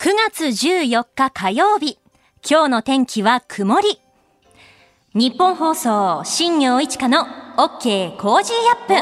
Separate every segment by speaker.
Speaker 1: 9月14日火曜日。今日の天気は曇り。ニッポン放送、新行市佳の OK Cozy up。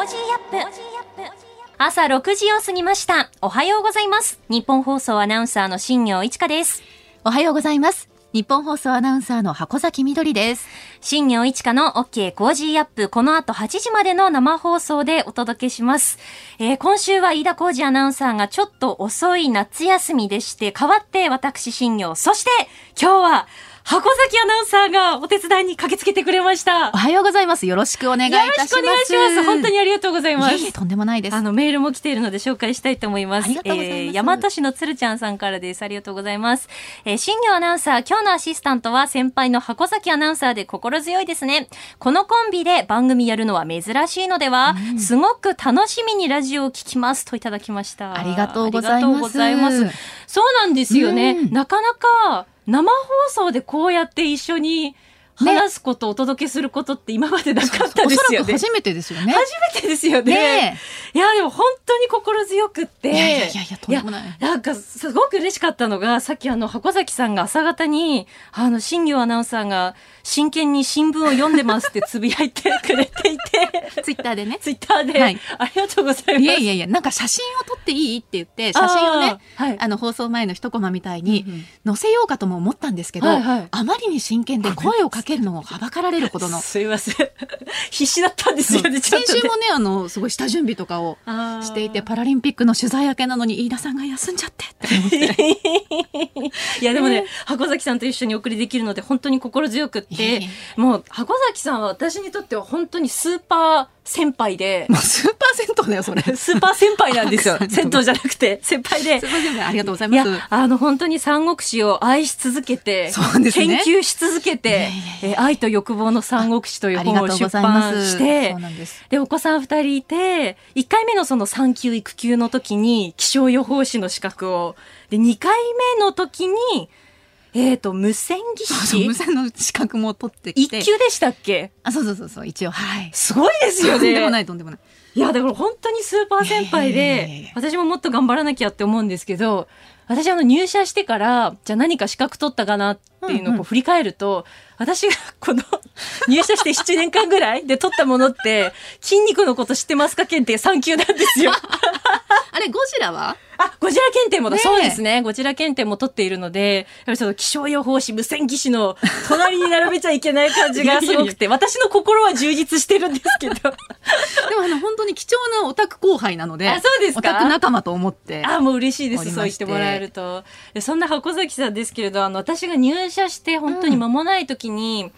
Speaker 1: 朝6時を過ぎました。おはようございます。ニッポン放送アナウンサーの新行市佳です。
Speaker 2: おはようございます。ニッポン放送アナウンサーの箱崎みどりです。
Speaker 1: 新行市佳の OK Cozy up。この後8時までの生放送でお届けします。えー今週は飯田浩二アナウンサーがちょっと遅い夏休みでして、代わって私新業。そして今日は箱崎アナウンサーがお手伝いに駆けつけてくれました。
Speaker 2: おはようございます。よろしくお願いい
Speaker 1: よろ
Speaker 2: たします。
Speaker 1: しくお願いします。本当にありがとうございます。
Speaker 2: いえいえとんでもないです。
Speaker 1: あの、メールも来ているので紹介したいと思います。
Speaker 2: ありがとうございます
Speaker 1: えー、大和市のつるちゃんさんからです。ありがとうございます。えー、新業アナウンサー、今日のアシスタントは先輩の箱崎アナウンサーで心強いですね。このコンビで番組やるのは珍しいのでは、すごく楽しみにラジオを聞きますといただきました。
Speaker 2: ありがとうございます
Speaker 1: そうなんですよね。
Speaker 2: うん
Speaker 1: なかなか生放送でこうやって一緒に話すこと、お届けすることって今までなかった
Speaker 2: お
Speaker 1: ですよね。
Speaker 2: そらく初めてですよね。
Speaker 1: 初めてですよね。
Speaker 2: ね
Speaker 1: いや、でも本当に心強くって。
Speaker 2: いやいやいやとんでもない
Speaker 1: やなんか、すごく嬉しかったのが、さっきあの、箱崎さんが朝方に、あの、新業アナウンサーが、真剣に新聞を読んでますってつぶやいてくれていて、
Speaker 2: ツイッターでね。
Speaker 1: ツイッターで、
Speaker 2: はい。
Speaker 1: ありがとうございます。
Speaker 2: いやいやいや、なんか写真を撮っていいって言って、写真をね、
Speaker 1: あーはい。
Speaker 2: あの放送前の一コマみたいに載せようかとも思ったんですけど、
Speaker 1: はいはい。
Speaker 2: あまりに真剣で声をかけるのをはばかられるほどの。
Speaker 1: すいません。必死だったんですよね、
Speaker 2: 先週もね、あの、すごい下準備とかをしていて、パラリンピックの取材明けなのに飯田さんが休んじゃってって思って。
Speaker 1: いやでもね、箱崎さんと一緒にお送りできるので本当に心強くって
Speaker 2: いえいえ、
Speaker 1: もう箱崎さんは私にとっては本当にスーパー先輩で、
Speaker 2: もうスーパー銭湯だよ、それ。
Speaker 1: スーパー先輩なんですよ。銭湯じゃなくて、先輩で
Speaker 2: ス。ーパー銭湯ありがとうござい
Speaker 1: いや
Speaker 2: ます。、
Speaker 1: あの、本当に三国志を愛し続けて、
Speaker 2: ね
Speaker 1: 研究し続けてえー愛と欲望の三国志という本を出。版して
Speaker 2: で
Speaker 1: お子さん二人いて、一回目のその産休育休の時に気象予報士の資格を、で、二回目の時に、えっ、と、無線技
Speaker 2: そう無
Speaker 1: 師
Speaker 2: 線の資格も取ってき
Speaker 1: 一
Speaker 2: て。
Speaker 1: 級でしたっけ？
Speaker 2: あ、そうそうそうそう、一応、はい。
Speaker 1: すごいですよ
Speaker 2: とんでもな
Speaker 1: ね。
Speaker 2: い、とんでもない。
Speaker 1: いや、だから本当にスーパー先輩で
Speaker 2: や、
Speaker 1: 私ももっと頑張らなきゃって思うんですけど、私あの入社してから、じゃあ何か資格取ったかなっていうのをこう振り返ると、私がこの 入社して7年間ぐらいで取ったものって、筋肉のこと知ってますか検定3級なんですよ。
Speaker 2: あれ、ゴジラは？
Speaker 1: あ、ゴジラ検定もだ、
Speaker 2: ねえ
Speaker 1: そうですね。ゴジラ検定も取っているので、やっぱりその気象予報士、無線技師の隣に並べちゃいけない感じがすごくて、私の心は充実してるんですけど。
Speaker 2: でもあの、本当に貴重なオタク後輩なので、
Speaker 1: あそうですか？
Speaker 2: オタク仲間と思って。
Speaker 1: あ、もう嬉しいです。そう言ってもらえると。でそんな箱崎さんですけれど、あの、私が入社して本当に間もない時に、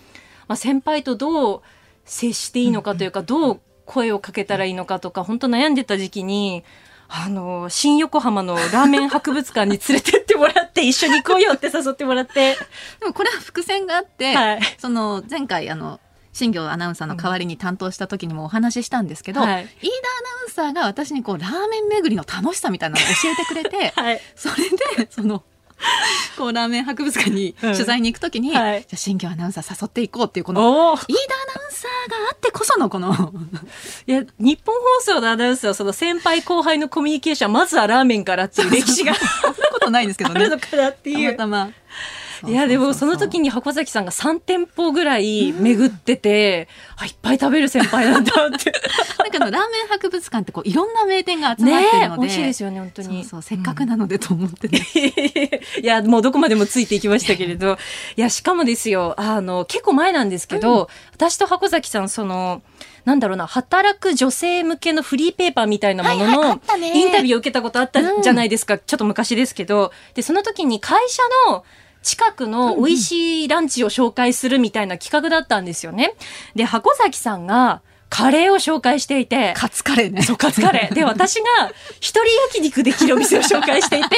Speaker 1: まあ、先輩とどう接していいのかというか、どう声をかけたらいいのかとか、本当悩んでた時期に、あの、新横浜のラーメン博物館に連れてってもらって、一緒に行こうよって誘ってもらって、
Speaker 2: でもこれは伏線があって、
Speaker 1: はい
Speaker 2: その前回あの新業アナウンサーの代わりに担当した時にもお話ししたんですけど、
Speaker 1: はい
Speaker 2: 飯田アナウンサーが私にこうラーメン巡りの楽しさみたいなのを教えてくれて、
Speaker 1: はい。
Speaker 2: それでそのこうラーメン博物館に
Speaker 1: うん
Speaker 2: 取材に行く時に、
Speaker 1: はい
Speaker 2: じゃあ新業アナウンサー誘っていこうっていうこの。飯田アナウンサーがあってこそのこの
Speaker 1: いや、日本放送のアナウンサーはその先輩後輩のコミュニケーションはまずはラーメンからっていう歴史が
Speaker 2: そんなことないんですけどね
Speaker 1: あるのかなっていう。
Speaker 2: たまたま
Speaker 1: いや、でもその時
Speaker 2: に
Speaker 1: に箱崎さんが3店舗ぐらい巡ってて、あ、いっぱい食べる先輩なんだって。
Speaker 2: なんかあのラーメン博物館ってこういろんな名店が集まってるので、
Speaker 1: 美味しいですよね、本当に。
Speaker 2: そうそうせっかくなのでと思ってね、
Speaker 1: いや、もうどこまでもついていきましたけれど。いや、しかもですよ、あの、結構前なんですけど、私と箱崎さん、その、なんだろうな、働く女性向けのフリーペーパーみたいなもののインタビューを受けたことあったじゃないですか。ちょっと昔ですけど。で、その時に会社の近くの美味しいランチを紹介するみたいな企画だったんですよね。で、箱崎さんがカレーを紹介していて、
Speaker 2: カツカレーね
Speaker 1: そう、カツカレー。で、私が一人焼肉できるお店を紹介していて、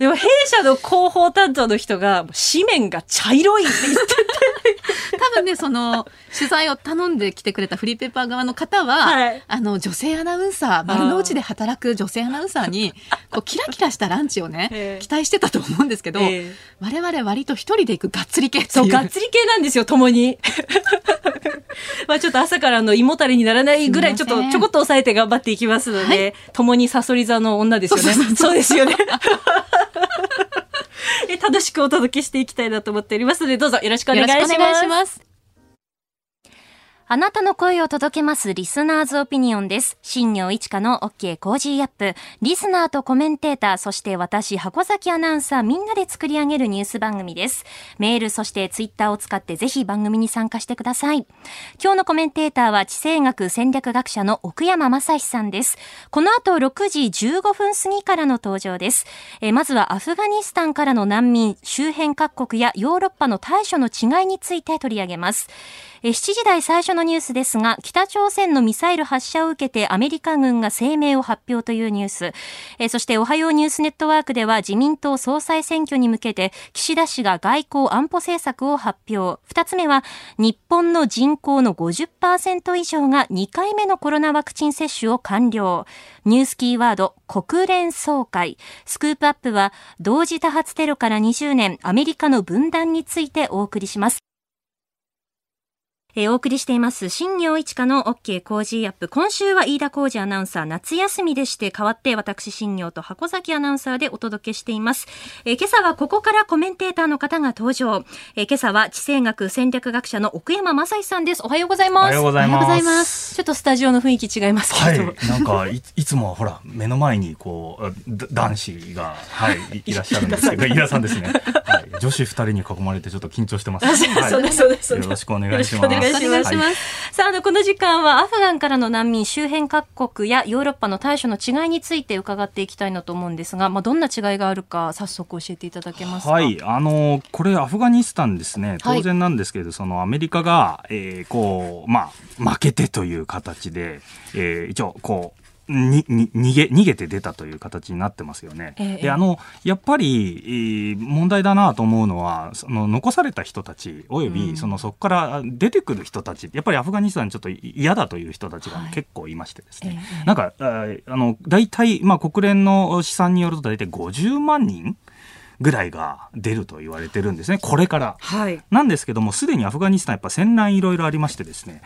Speaker 1: でも弊社の広報担当の人が、紙面が茶色いって言って
Speaker 2: 多分ねその取材を頼んできてくれたフリーペーパー側の方は、
Speaker 1: はい。
Speaker 2: あの女性アナウンサー丸の内で働く女性アナウンサーにこうキラキラしたランチをね、
Speaker 1: ええ。
Speaker 2: 期待してたと思うんですけど、
Speaker 1: ええ。
Speaker 2: 我々割と一人で行くがっつり系っていう。
Speaker 1: そう、がっつり系なんですよ、ともに。まあちょっと朝からの胃もたれにならないぐらい、ちょっとちょこっと抑えて頑張っていきますので、
Speaker 2: はい。
Speaker 1: ともにサソリ座の女ですよね。
Speaker 2: そう
Speaker 1: ですよね。楽しくお届けしていきたいなと思っておりますので、どうぞよろしくお願いします。あなたの声を届けます listeners opinion です。新行市佳の OK Cozy up。リスナーとコメンテーター、そして私、箱崎アナウンサーみんなで作り上げるニュース番組です。メール、そしてツイッターを使ってぜひ番組に参加してください。今日のコメンテーターは地政学戦略学者の奥山正史さんです。この後6時15分過ぎからの登場です。えまずはアフガニスタンからの難民、周辺各国やヨーロッパの対処の違いについて取り上げます。7時台最初のニュースですが、北朝鮮のミサイル発射を受けてアメリカ軍が声明を発表というニュース。そして、おはようニュースネットワークでは自民党総裁選挙に向けて、岸田氏が外交安保政策を発表。二つ目は、日本の人口の50%以上が2回目のコロナワクチン接種を完了。ニュースキーワード、国連総会。スクープアップは、同時多発テロから20年、アメリカの分断についてお送りします。えーお送りしています、新業一華の OK 工事アップ。今週は飯田浩二アナウンサー夏休みでして、代わって私新業と箱崎アナウンサーでお届けしています。えー今朝はここからコメンテーターの方が登場。えー今朝は地政学戦略学者の奥山正史さんです。おはようございます。
Speaker 3: おはようございま。
Speaker 2: ます
Speaker 1: ちょっとスタジオの雰囲気違います
Speaker 3: は
Speaker 1: けど。
Speaker 3: い、なんかいいつもはほら目の前にこうだ男子がはいいいらっしゃるんですけど、飯田さんですね。はい、女子二人に囲まれてちょっと緊張してます。はい
Speaker 1: そうです、そうです。
Speaker 3: よろしくお願いします。
Speaker 1: お願いします
Speaker 3: はい
Speaker 1: さあ、あの、この時間はアフガンからの難民周辺各国やヨーロッパの対処の違いについて伺っていきたいなと思うんですが、まあ、どんな違いがあるか早速教えていただけますか？
Speaker 3: はい、あのこれアフガニスタンですね。
Speaker 1: はい
Speaker 3: 当然なんですけど、そのアメリカが、えーこうまあ負けてという形で、えー一応こう。にに逃げ逃げて出たという形になってますよね。
Speaker 1: ええ。
Speaker 3: であのやっぱり、えー問題だなと思うのはその残された人たちおよび、
Speaker 1: うん。
Speaker 3: そのそこから出てくる人たちやっぱりアフガニスタンにちょっと嫌だという人たちが
Speaker 1: はい。
Speaker 3: 結構いましてですね、
Speaker 1: ええ
Speaker 3: なんかあの大体、まあ、国連の試算によると大体50万人ぐらいが出ると言われてるんですね、これから。
Speaker 1: はい。
Speaker 3: なんですけども、すでにアフガニスタンやっぱ戦乱いろいろありましてですね、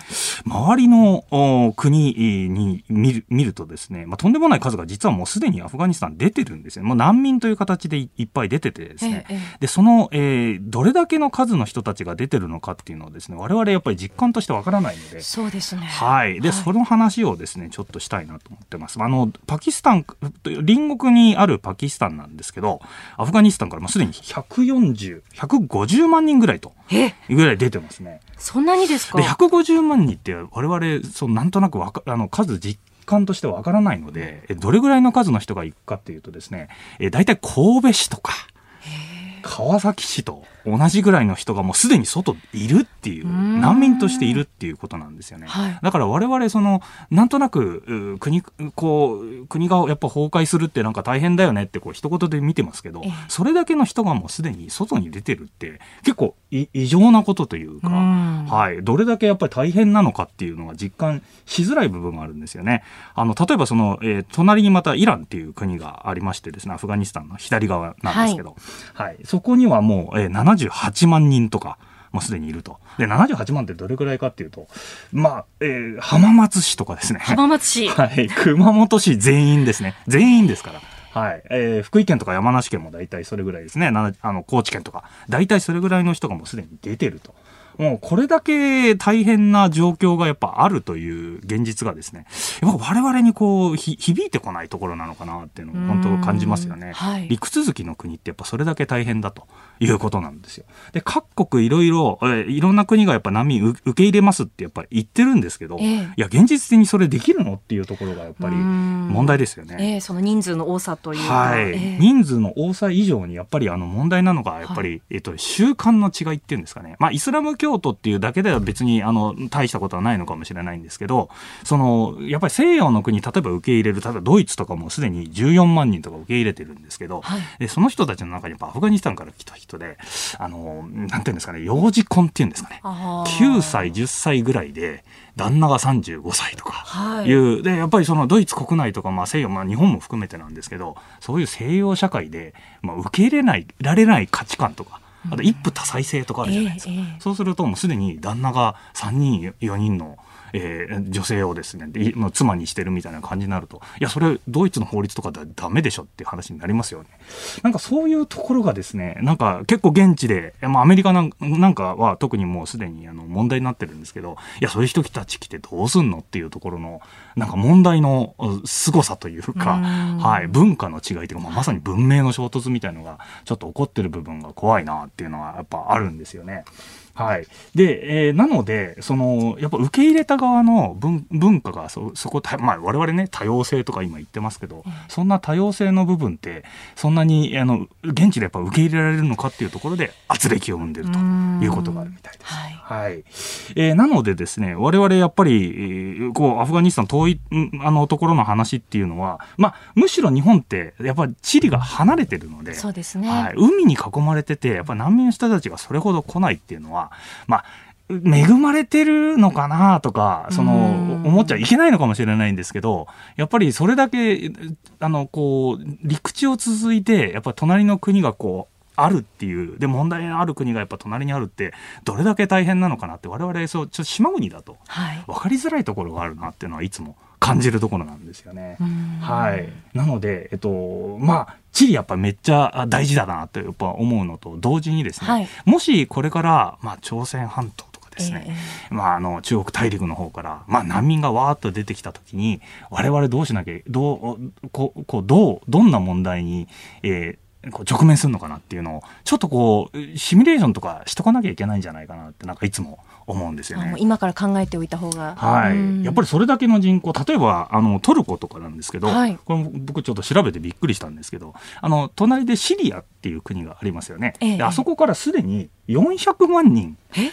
Speaker 3: 周りのお国に見る見るとですね、まあ、とんでもない数が実はもうすでにアフガニスタン出てるんですよ。もう難民という形でいいっぱい出ててですね。
Speaker 1: えええ
Speaker 3: で、その、えーどれだけの数の人たちが出てるのかっていうのをですね、我々やっぱり実感としてわからないので、
Speaker 1: そうですね。
Speaker 3: はい。で、
Speaker 1: はい
Speaker 3: その話をですね、ちょっとしたいなと思ってます。あの、パキスタン、隣国にあるパキスタンなんですけど、アフガニスタンからもうすでに140、150万人ぐらいと、
Speaker 1: え、
Speaker 3: ぐらい出てますね。
Speaker 1: そんなにですか？
Speaker 3: で、150万人って我々、そう、なんとなくわか、あの、数実感としてわからないので、えどれぐらいの数の人が行くかっていうとですね、え大体神戸市とか、川崎市と同じぐらいの人がもうすでに外いるっていう難民としているっていうことなんですよね。
Speaker 1: はい。
Speaker 3: だから我々そのなんとなくう国こう国がやっぱ崩壊するってなんか大変だよねってこう一言で見てますけど
Speaker 1: ええ。
Speaker 3: それだけの人がもうすでに外に出てるって結構い異常なことというか、
Speaker 1: うん。
Speaker 3: はい、どれだけやっぱり大変なのかっていうのが実感しづらい部分があるんですよね。あの例えばその、えー隣にまたイランっていう国がありましてですねアフガニスタンの左側なんですけど、はい。そこにはもう、えー78万人とか。もうすでにいると。で、78万ってどれくらいかっていうと、まあ、えー浜松市とかですね。
Speaker 1: 浜松市。
Speaker 3: はい。熊本市全員ですね。全員ですから。はい。えー福井県とか山梨県も大体それぐらいですね。なあの、高知県とか。大体それぐらいの人がもうすでに出てると。もうこれだけ大変な状況がやっぱあるという現実がですね、やっぱ我々にこう、ひ響いてこないところなのかなっていうのを本当感じますよね。
Speaker 1: はい
Speaker 3: 陸続きの国ってやっぱそれだけ大変だということなんですよ。で、各国いろいろ、えーいろんな国がやっぱ難民う受け入れますってやっぱり言ってるんですけど、
Speaker 1: ええ。
Speaker 3: いや、現実的にそれできるのっていうところがやっぱり
Speaker 1: うん。
Speaker 3: 問題ですよね。
Speaker 1: ええその人数の多さというか。
Speaker 3: はい、
Speaker 1: ええ。
Speaker 3: 人数の多さ以上にやっぱりあの問題なのがやっぱり、えっと、習慣の違いっていうんですかね、まあ、イスラム教徒っていうだけでは別にあの大したことはないのかもしれないんですけどそのやっぱり西洋の国例えば受け入れる例えばドイツとかもすでに14万人とか受け入れてるんですけど、
Speaker 1: はい。
Speaker 3: でその人たちの中にアフガニスタンから来た人であのなんていうんですかね幼児婚っていうんですかね。
Speaker 1: あー。
Speaker 3: 9歳10歳ぐらいで旦那が35歳とか。
Speaker 1: はい。
Speaker 3: いうでやっぱりそのドイツ国内とか、まあ、西洋、まあ、日本も含めてなんですけどそういう西洋社会で、まあ、受け入れないられない価値観とかあと一夫多妻制とかあるじゃないですか、
Speaker 1: ええええ。
Speaker 3: そうするともうすでに旦那が3人4人のえー女性をですね妻にしてるみたいな感じになるといやそれドイツの法律とかではダメでしょっていう話になりますよね。なんかそういうところがですねなんか結構現地で、まあ、アメリカなんかは特にもうすでにあの問題になってるんですけどいやそういう人たち来てどうすんのっていうところのなんか問題のう凄さというか、
Speaker 1: うん
Speaker 3: はい、文化の違いというか、まあ、まさに文明の衝突みたいのがちょっと起こってる部分が怖いなっていうのはやっぱあるんですよね。はい。で、えーなので、その、やっぱ受け入れた側の文文化がそ、そこ、たまあ、我々ね、多様性とか今言ってますけど、そんな多様性の部分って、そんなに、あの、現地でやっぱ受け入れられるのかっていうところで、圧力を生んでるということがあるみたいです。
Speaker 1: はい
Speaker 3: はい。えーなのでですね、我々やっぱり、えーこう、アフガニスタン遠い、んあの、ところの話っていうのは、まあ、むしろ日本って、やっぱり地理が離れてるので、
Speaker 1: そうですね。
Speaker 3: はい、海に囲まれてて、やっぱ難民の人たちがそれほど来ないっていうのは、まあ、恵まれてるのかなとか、その、
Speaker 1: うん
Speaker 3: 思っちゃいけないのかもしれないんですけど、やっぱりそれだけ、あの、こう、陸地を続いて、やっぱり隣の国がこう、あるっていう、で、問題のある国がやっぱ隣にあるって、どれだけ大変なのかなって、我々、そう、ちょっと島国だと、
Speaker 1: はい。
Speaker 3: 分かりづらいところがあるなっていうのはいつも感じるところなんですよね。
Speaker 1: うん
Speaker 3: はい。なので、えっと、まあ、地理やっぱめっちゃあ大事だなってやっぱ思うのと同時にですね、
Speaker 1: はい。
Speaker 3: もしこれから、まあ、朝鮮半島とかですね、
Speaker 1: ええ。
Speaker 3: まあ、あの中国大陸の方から、まあ、難民がわーっと出てきたときに我々どうしなきゃどうこうこうどうどんな問題に、えーこう直面するのかなっていうのをちょっとこうシミュレーションとかしとかなきゃいけないんじゃないかなってなんかいつも思うんですよね。
Speaker 1: 今から考えておいた方が。
Speaker 3: はい、
Speaker 1: うん。
Speaker 3: やっぱりそれだけの人口例えばあのトルコとかなんですけど、
Speaker 1: はい。
Speaker 3: これも僕ちょっと調べてびっくりしたんですけどあの隣でシリアっていう国がありますよね、
Speaker 1: ええ。
Speaker 3: であそこからすでに400万人
Speaker 1: え？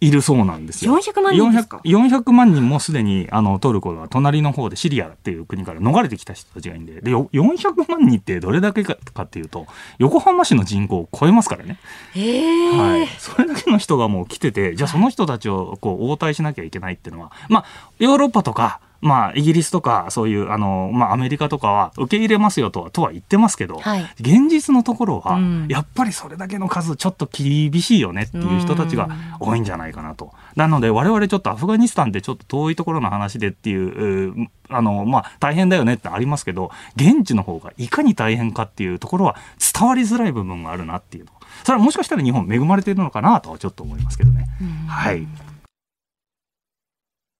Speaker 3: いるそうなんですよ。
Speaker 1: 400万人ですか
Speaker 3: ？400, 400万人もすでにあのトルコが隣の方でシリアっていう国から逃れてきた人たちがいるんででよ400万人ってどれだけかかっていうと横浜市の人口を超えますからね。
Speaker 1: ええ
Speaker 3: はい、それだけの人がもう来てて、じゃあその人たちをこう応対しなきゃいけないっていうのは、まあ、ヨーロッパとか、まあ、イギリスとか、そういう、あの、まあ、アメリカとかは受け入れますよとは、とは言ってますけど、
Speaker 1: はい
Speaker 3: 現実のところは、
Speaker 1: うん
Speaker 3: やっぱりそれだけの数、ちょっと厳しいよねっていう人たちが多いんじゃないかなと。なので、我々ちょっとアフガニスタンってちょっと遠いところの話でっていう、うあの、まあ、大変だよねってありますけど、現地の方がいかに大変かっていうところは伝わりづらい部分があるなっていうの。それはもしかしたら日本恵まれているのかなとはちょっと思いますけどね。はい。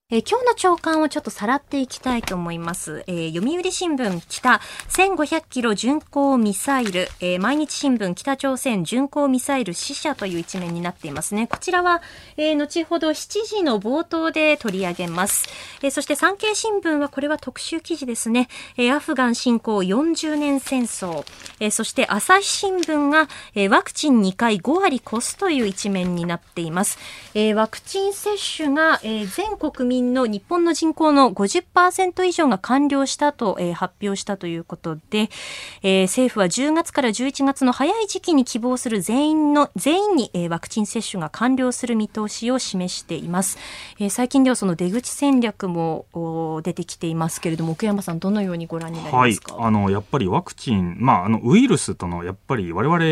Speaker 1: えー今日の朝刊をちょっとさらっていきたいと思います。えー読売新聞北1500キロ巡航ミサイル、えー毎日新聞北朝鮮巡航ミサイル死者という一面になっていますね。こちらは、えー後ほど7時の冒頭で取り上げます。えーそして産経新聞はこれは特集記事ですね。えーアフガン侵攻40年戦争。えーそして朝日新聞が、えーワクチン2回5割越すという一面になっています。えーワクチン接種が、えー全国民の日本の人口の50%以上が完了したと、えー発表したということで、えー政府は10月から11月の早い時期に希望する全員の全員に、えーワクチン接種が完了する見通しを示しています。えー最近ではその出口戦略もお出てきていますけれども、奥山さんどのようにご覧になり
Speaker 3: はい
Speaker 1: ますか？、
Speaker 3: あのやっぱりワクチン、まあ、あのウイルスとのやっぱり我々、え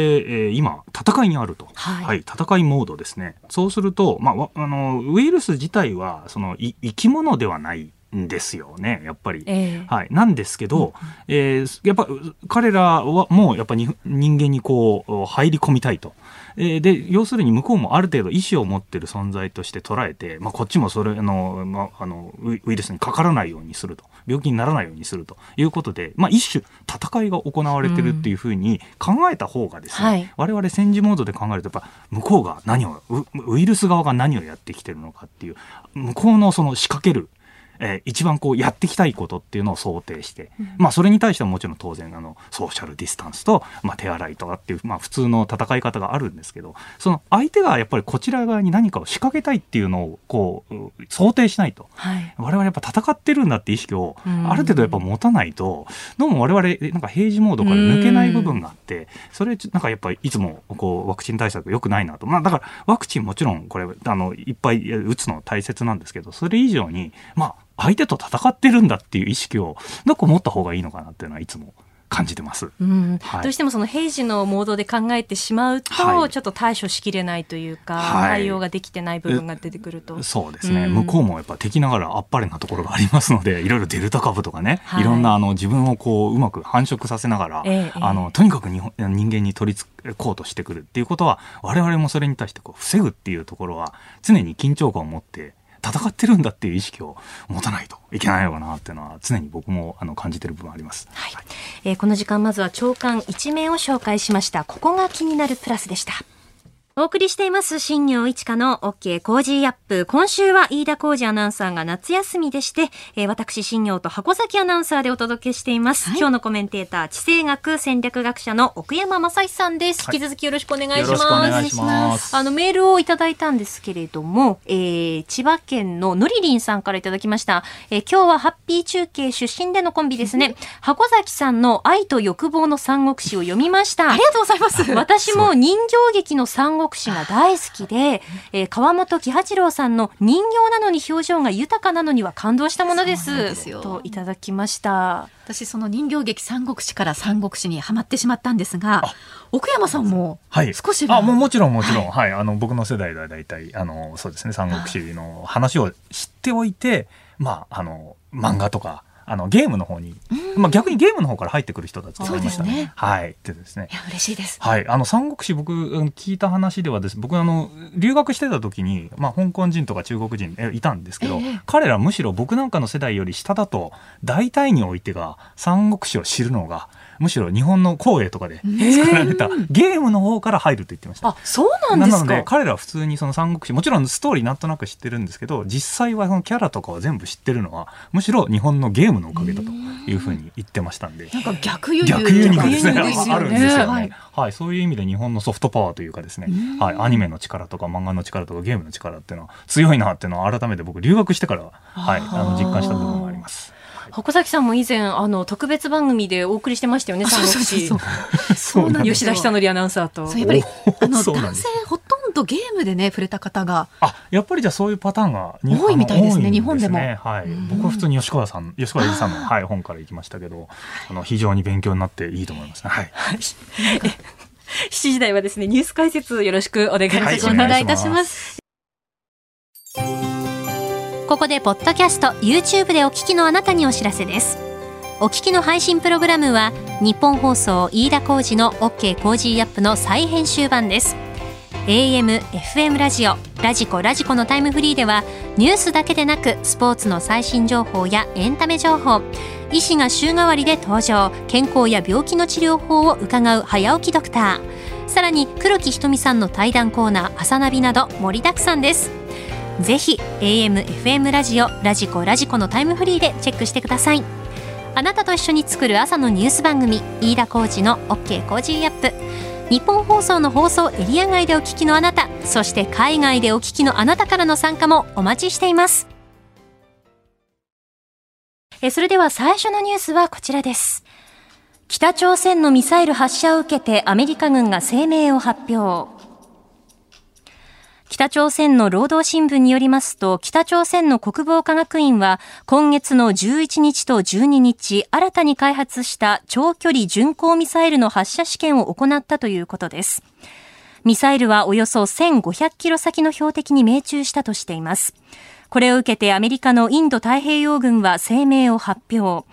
Speaker 3: ー今戦いにあると、
Speaker 1: はい
Speaker 3: 戦いモードですねそうすると、まあわ、あのウイルス自体はそのい生き物ではないんですよねやっぱり。
Speaker 1: えー
Speaker 3: はい、なんですけど、えーやっぱう彼らはもうやっぱに人間にこう入り込みたいと。えーで要するに向こうもある程度意思を持ってる存在として捉えて、まあ、こっちもそれあの、まあ、あのウイルスにかからないようにすると。病気にならないようにすると。いうことで、まあ、一種戦いが行われてるっていうふうに考えた方がですね、
Speaker 1: はい。
Speaker 3: 我々戦時モードで考えるとやっぱ向こうが何をウウイルス側が何をやってきてるのかっていう向こうのその仕掛けるえー一番こうやっていきたいことっていうのを想定して、まあそれに対してはもちろん当然あのソーシャルディスタンスと、まあ、手洗いとかっていう、まあ、普通の戦い方があるんですけどその相手がやっぱりこちら側に何かを仕掛けたいっていうのをこうう想定しないと。
Speaker 1: はい。
Speaker 3: 我々やっぱ戦ってるんだって意識を
Speaker 1: うん
Speaker 3: ある程度やっぱ持たないとどうも我々えなんか平時モードから抜けない部分があってそれちょなんかやっぱりいつもこうワクチン対策良くないなとまあだからワクチンもちろんこれあのいっぱい打つの大切なんですけどそれ以上にまあ相手と戦ってるんだっていう意識をどこ持った方がいいのかなっていうのはいつも感じてます。
Speaker 1: うん。
Speaker 3: はい。
Speaker 1: どうしてもその平時のモードで考えてしまうと、
Speaker 3: はい。
Speaker 1: ちょっと対処しきれないというか、
Speaker 3: はい。
Speaker 1: 対応ができてない部分が出てくると。
Speaker 3: そうですね、
Speaker 1: うん。
Speaker 3: 向こうもやっぱ敵ながらあっぱれなところがありますのでい。ろいろデルタ株とかね、
Speaker 1: はい。
Speaker 3: い、ろんなあの自分をこううまく繁殖させながら、
Speaker 1: ええ
Speaker 3: あのとにかく日本人間に取り付こうとしてくるっていうことは我々もそれに対してこう防ぐっていうところは常に緊張感を持って戦ってるんだっていう意識を持たないといけないのかなっていうのは常に僕もあの感じてる部分あります。
Speaker 1: はいえーこの時間まずは朝刊一面を紹介しました。ここが気になるプラスでした。お送りしています、新行市佳の OK Cozy up。今週は飯田浩司アナウンサーが夏休みでして、えー私、新行と箱崎アナウンサーでお届けしています。
Speaker 2: はい
Speaker 1: 今日のコメンテーター、地政学戦略学者の奥山真司さんです。
Speaker 3: はい
Speaker 1: 引き続きよろしくお願いします。
Speaker 3: よろしくお願いします。
Speaker 1: あの、メールをいただいたんですけれども、えー、千葉県ののりりんさんからいただきました。えー今日はハッピー中継出身でのコンビですね。箱崎さんの愛と欲望の三国志を読みました。
Speaker 2: ありがとうございます。
Speaker 1: 私も人形劇の三国志が大好きで、えー川本喜八郎さんの人形なのに表情が豊かなのには感動したものです。といただきました。
Speaker 2: 私その人形劇三国志から三国志にはまってしまったんですが、奥山さんも
Speaker 3: はい、
Speaker 2: 少しは
Speaker 3: あもうもちろんもちろん、はい。あの僕の世代では大体あのそうですね三国志の話を知っておいて、まああの漫画とかあのゲームの方に、まあ、逆にゲームの方から入ってくる人たちと思いました
Speaker 2: そうですね。
Speaker 3: はい。でですね。
Speaker 2: いや嬉しいです。
Speaker 3: はい、あの三国志僕うん聞いた話ではです。僕あの留学してた時に、まあ、香港人とか中国人えいたんですけど、
Speaker 2: ええ。
Speaker 3: 彼らむしろ僕なんかの世代より下だと大体においてが三国志を知るのがむしろ日本の光栄とかで作られたゲームの方から入ると言ってました。
Speaker 1: あ、そうなんですか？
Speaker 3: なので彼らは普通にその三国志もちろんストーリーなんとなく知ってるんですけど実際はそのキャラとかは全部知ってるのはむしろ日本のゲームのおかげだというふうに言ってましたんで。
Speaker 2: なんか逆輸入
Speaker 3: 逆輸あるんですよね、
Speaker 2: はい
Speaker 3: はい、そういう意味で日本のソフトパワーというかですね、はい、アニメの力とか漫画の力とかゲームの力っていうのは強いなっていうのは改めて僕留学してから、はい、あの実感した部分があります。
Speaker 1: 箱崎さんも以前、あの、特別番組でお送りしてましたよね、三国志。
Speaker 2: そうそうなんです
Speaker 1: 吉
Speaker 2: よ
Speaker 1: 田久典アナウンサーと。
Speaker 2: そうやっぱりあの男性ほとんどゲームでね触れた方が
Speaker 3: あ、やっぱりじゃあそういうパターンが日
Speaker 2: 多いみたいですね日本でも
Speaker 3: はい
Speaker 2: うん。
Speaker 3: 僕は普通に吉川さん、吉川英治さんの、はい、本から行きましたけど、あの、非常に勉強になっていいと思いますね。はい。
Speaker 1: 7時台はですね、ニュース解説よろしくお願いいたし
Speaker 3: はい
Speaker 1: ます。
Speaker 2: お願いいたします。
Speaker 1: ここでポッドキャスト YouTube でお聞きのあなたにお知らせです。お聞きの配信プログラムは日本放送飯田浩司の OK コージーアップの再編集版です。AM、FM ラジオ、ラジコ、ラジコのタイムフリーではニュースだけでなくスポーツの最新情報やエンタメ情報医師が週替わりで登場健康や病気の治療法を伺う早起きドクター。さらに黒木ひとみさんの対談コーナー朝ナビなど盛りだくさんです。ぜひ AM、FM ラジオ、ラジコ、ラジコのタイムフリーでチェックしてください。あなたと一緒に作る朝のニュース番組、飯田浩司の OK Cozy up。ニッポン放送の放送エリア外でお聞きのあなた、そして海外でお聞きのあなたからの参加もお待ちしています。えそれでは最初のニュースはこちらです。北朝鮮のミサイル発射を受けてアメリカ軍が声明を発表。北朝鮮の労働新聞によりますと、北朝鮮の国防科学院は、今月の11日と12日、新たに開発した長距離巡航ミサイルの発射試験を行ったということです。ミサイルはおよそ1500キロ先の標的に命中したとしています。これを受けてアメリカのインド太平洋軍は声明を発表。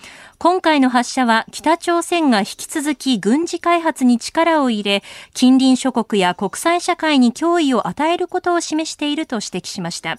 Speaker 1: 今回の発射は北朝鮮が引き続き軍事開発に力を入れ、近隣諸国や国際社会に脅威を与えることを示していると指摘しました。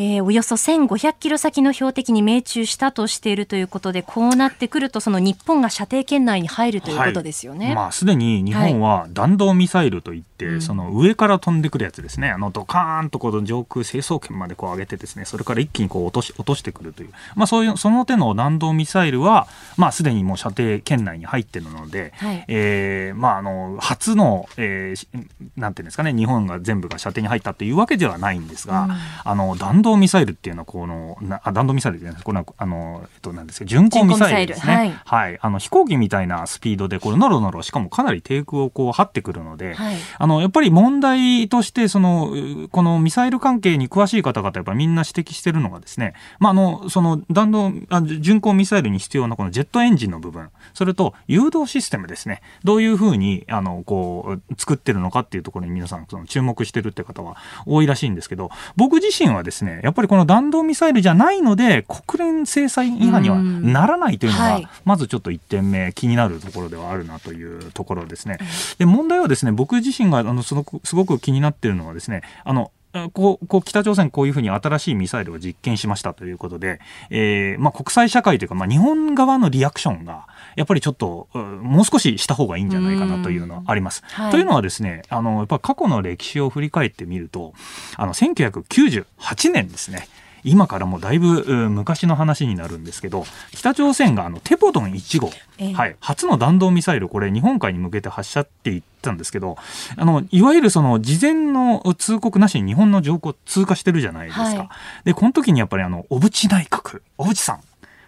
Speaker 1: えーおよそ1500キロ先の標的に命中したとしているということで、こうなってくると、その日本が射程圏内に入るということですよね。
Speaker 3: まあ、すでに日本は弾道ミサイルといって、
Speaker 1: うん。
Speaker 3: その上から飛んでくるやつですね、あのドカーンとこの上空成層圏までこう上げてですね、それから一気にこう落とし落としてくるという、まあ、そういうその手の弾道ミサイルは、まあ、すでにもう射程圏内に入っているので、
Speaker 1: はい。
Speaker 3: えーまあ、あの初の、えーしなんていうんですかね、日本が全部が射程に入ったというわけではないんですが、
Speaker 1: うん。
Speaker 3: あの弾道道ミサイルっていうのはこのなあ弾道ミサイルじゃないです。これはあの、えっと、なんですか巡航ミサイルですね。
Speaker 1: 巡航ミサイル
Speaker 3: はい、あの飛行機みたいなスピードでこれノロノロしかもかなり低空をこう張ってくるので、
Speaker 1: はい。
Speaker 3: あのやっぱり問題としてそのうこのミサイル関係に詳しい方々やっぱみんな指摘してるのがですね、まあ、あのその弾道あ巡航ミサイルに必要なこのジェットエンジンの部分それと誘導システムですね。どういうふうにあのこう作ってるのかっていうところに皆さんその注目してるって方は多いらしいんですけど僕自身はですねやっぱりこの弾道ミサイルじゃないので国連制裁違反にはならないというのが、
Speaker 1: はい
Speaker 3: まずちょっと1点目気になるところではあるなというところですね。で問題はですね僕自身があのすごくすごく気になっているのはですねあのあこうこう北朝鮮こういうふうに新しいミサイルを実験しましたということで、えーまあ、国際社会というか、まあ、日本側のリアクションがやっぱりちょっとうんもう少しした方がいいんじゃないかなというのはあります。
Speaker 1: はい。
Speaker 3: というのはですねあのやっぱ過去の歴史を振り返ってみるとあの1998年ですね。今からもうだいぶうん昔の話になるんですけど北朝鮮があのテポドン1号、
Speaker 1: ええ。
Speaker 3: はい、初の弾道ミサイルこれ日本海に向けて発射って言ったんですけどあのいわゆるその事前の通告なしに日本の上空を通過してるじゃないですか。
Speaker 1: はい。
Speaker 3: でこの時にやっぱりあの小渕内閣小渕さん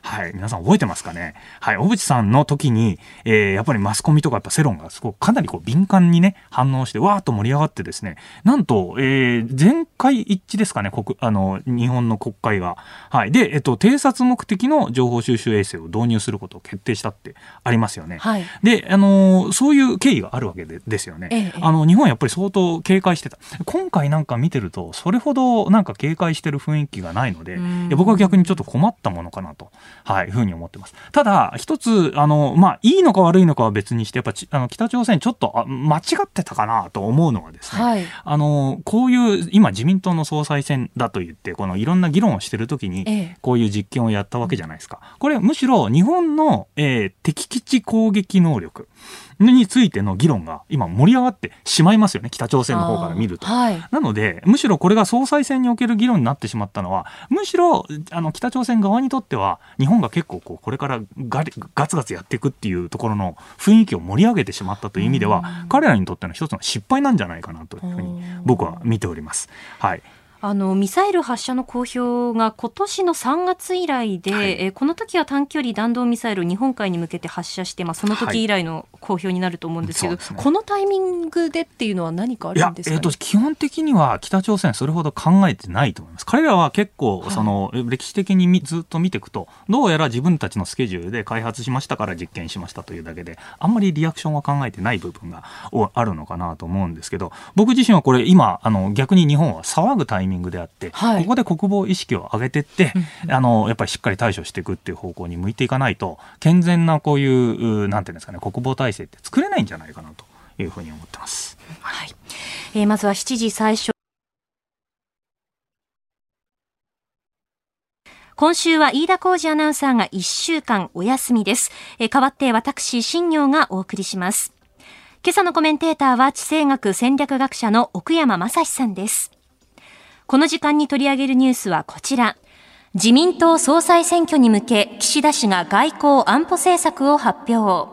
Speaker 3: はい。皆さん覚えてますかね？はい。小渕さんの時に、えーやっぱりマスコミとかやっぱ世論がすごくかなりこう敏感にね、反応して、わーっと盛り上がってですね、なんと、えー全会一致ですかね、国、あの、日本の国会が。はい。で、えっと、偵察目的の情報収集衛星を導入することを決定したってありますよね。
Speaker 1: はい
Speaker 3: で、あのーそういう経緯があるわけでですよね。
Speaker 1: ええ
Speaker 3: あの、日本はやっぱり相当警戒してた。今回なんか見てると、それほどなんか警戒してる雰囲気がないので、僕は逆にちょっと困ったものかなと、はい、ふうに思ってます。ただ、一つ、あの、まあ、いいのか悪いのかは別にして、やっぱち、あの、北朝鮮ちょっと、あ間違ってたかなと思うのはですね、
Speaker 1: はい
Speaker 3: あの、こういう、今自民党の総裁選だと言って、このいろんな議論をしてるときに、
Speaker 1: ええ
Speaker 3: こういう実験をやったわけじゃないですか。これむしろ日本の、えー敵基地攻撃能力についての議論が今盛り上がってしまいますよね。北朝鮮の方から見ると。
Speaker 1: はい
Speaker 3: なので、むしろこれが総裁選における議論になってしまったのは、むしろあの北朝鮮側にとっては、日本が結構こうこれからガリガツガツやっていくっていうところの雰囲気を盛り上げてしまったという意味では、彼らにとっての一つの失敗なんじゃないかなというふうに僕は見ております。はい。
Speaker 1: あのミサイル発射の公表が今年の3月以来で、
Speaker 3: はい。
Speaker 1: えーこの時は短距離弾道ミサイルを日本海に向けて発射して、まあ、その時以来の公表になると思うんですけど、
Speaker 3: そうですね。
Speaker 1: このタイミングでっていうのは何かあるんですか、ね？
Speaker 3: えー、と基本的には北朝鮮それほど考えてないと思います。彼らは結構その、歴史的にみずっと見ていくとどうやら自分たちのスケジュールで開発しましたから実験しましたというだけであんまりリアクションは考えてない部分がおあるのかなと思うんですけど僕自身はこれ今あの逆に日本は騒ぐタイミングであって、
Speaker 1: はい
Speaker 3: ここで国防意識を上げていって、あのやっぱりしっかり対処していくっていう方向に向いていかないと健全なこういううなんていうんですかね国防体制って作れないんじゃないかなというふうに思ってます。
Speaker 1: はいえーまずは7時最初今週は飯田浩二アナウンサーが1週間お休みです。えー代わって私、新業がお送りします。今朝のコメンテーターは地政学戦略学者の奥山正史さんです。この時間に取り上げるニュースはこちら。自民党総裁選挙に向け、岸田氏が外交安保政策を発表。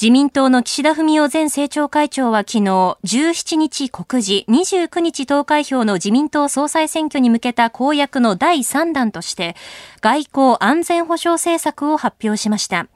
Speaker 1: 自民党の岸田文雄前政調会長は昨日、17日告示、29日投開票の自民党総裁選挙に向けた公約の第3弾として、外交安全保障政策を発表しました。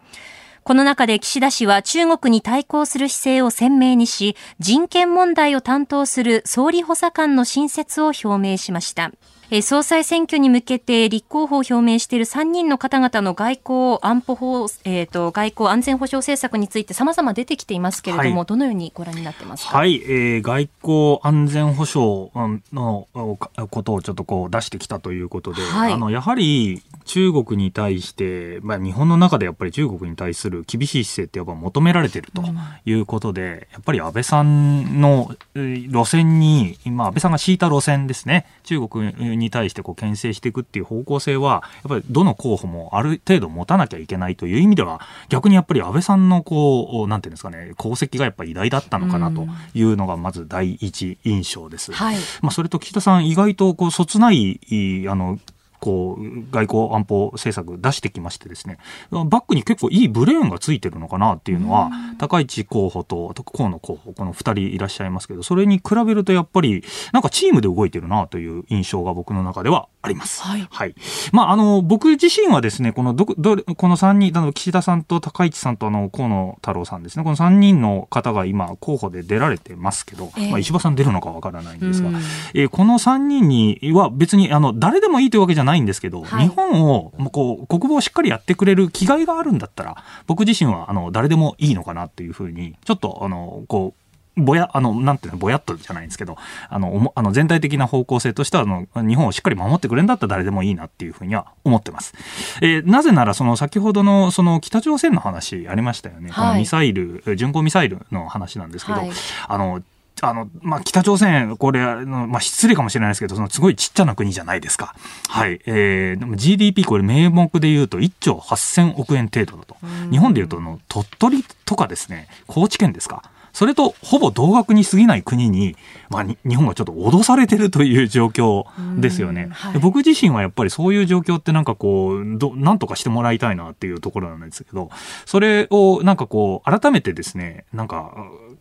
Speaker 1: この中で岸田氏は中国に対抗する姿勢を鮮明にし、人権問題を担当する総理補佐官の新設を表明しました。えー総裁選挙に向けて立候補を表明している3人の方々の外交安保法、えーと、外交安全保障政策について様々出てきていますけれども、
Speaker 3: はい。
Speaker 1: どのようにご覧になってますか？
Speaker 3: はい、えー外交安全保障うんのおことをちょっとこう出してきたということで、
Speaker 1: はい。
Speaker 3: あのやはり中国に対して、まあ、日本の中でやっぱり中国に対する厳しい姿勢ってやっぱ求められているということで、やっぱり安倍さんのえー路線に、今安倍さんが敷いた路線ですね、中国に対してこう牽制していくっていう方向性は、やっぱりどの候補もある程度持たなきゃいけないという意味では、逆にやっぱり安倍さんのこう、なんていうんですかね、功績がやっぱり偉大だったのかなというのがまず第一印象です。
Speaker 1: はい。
Speaker 3: まあ、それと岸田さん、意外とこうそつないいあのこう外交安保政策出してきましてですね。バックに結構いいブレーンがついてるのかなっていうのは、高市候補とあと河野候補この2人いらっしゃいますけどそれに比べるとやっぱりなんかチームで動いてるなという印象が僕の中ではあります。
Speaker 2: はい。
Speaker 3: はい。まあ、あの、僕自身はですね、このど、ど、この3人、あの、岸田さんと高市さんとあの、河野太郎さんですね、この3人の方が今、候補で出られてますけど、
Speaker 1: ええ。
Speaker 3: まあ、石破さん出るのかわからないんですが、
Speaker 2: うん。
Speaker 3: えーこの3人には別に、あの、誰でもいいというわけじゃないんですけど、
Speaker 1: はい
Speaker 3: 日本を、もうこう、国防をしっかりやってくれる気概があるんだったら、僕自身は、あの、誰でもいいのかなっていうふうに、ちょっと、あの、こう、ぼや、あの、なんていうの、ぼやっとじゃないんですけど、あの、おもあの全体的な方向性としては、あの、日本をしっかり守ってくれるんだったら誰でもいいなっていうふうには思ってます。えーなぜなら、その、先ほどの、その、北朝鮮の話ありましたよね。
Speaker 1: はい
Speaker 3: このミサイル、巡航ミサイルの話なんですけど、
Speaker 1: はい
Speaker 3: あの、あの、まあ、北朝鮮、これ、あのまあ、失礼かもしれないですけど、そのすごいちっちゃな国じゃないですか。はい。えー、でも GDP これ名目で言うと1兆8000億円程度だと。日本で言うと、あの、鳥取とかですね、高知県ですか。それとほぼ同額に過ぎない国に、まあ、に日本がちょっと脅されてるという状況ですよね。
Speaker 1: はい
Speaker 3: で僕自身はやっぱりそういう状況ってなんかこう、ど、なんとかしてもらいたいなっていうところなんですけど、それをなんかこう、改めてですね、なんか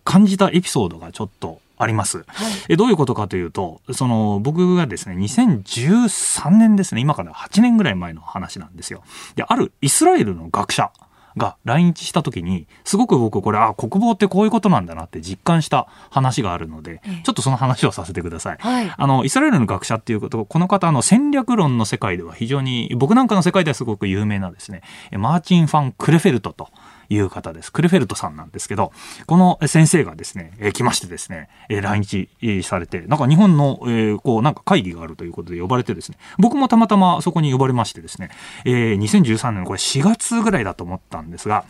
Speaker 3: 感じたエピソードがちょっとあります。えどういうことかというと、その僕がですね、2013年ですね、今から8年ぐらい前の話なんですよ。で、あるイスラエルの学者が来日した時に、すごく僕これ、あ、国防ってこういうことなんだなって実感した話があるので
Speaker 1: ええ、
Speaker 3: ちょっとその話をさせてください。
Speaker 1: はい。
Speaker 3: あの、イスラエルの学者っていうこと、この方、あの、戦略論の世界では非常に、僕なんかの世界ではすごく有名なですね、えマーチン・ファン・クレフェルトという方です。クレフェルトさんなんですけど、この先生がですね、えー来ましてですね、えー来日されて、なんか日本の、えーこう、なんか会議があるということで呼ばれてですね、僕もたまたまそこに呼ばれましてですね、えー2013年のこれ4月ぐらいだと思ったんですが、